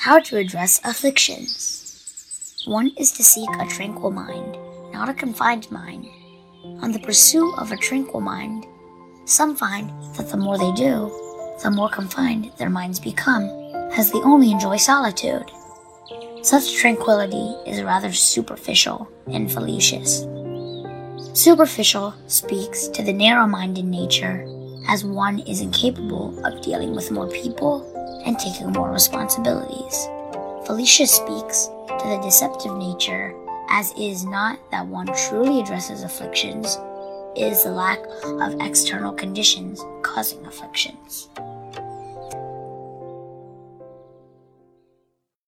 How to address afflictions. One is to seek a tranquil mind, not a confined mind. On the pursuit of a tranquil mind, some find that the more they do, the more confined their minds become, as they only enjoy solitude. Such tranquility is rather superficial and fallacious. Superficial speaks to the narrow minded nature, as one is incapable of dealing with more people and taking more responsibilities. Fallacious speaks to the deceptive nature, as is not that one truly addresses afflictions, is the lack of external conditions causing afflictions.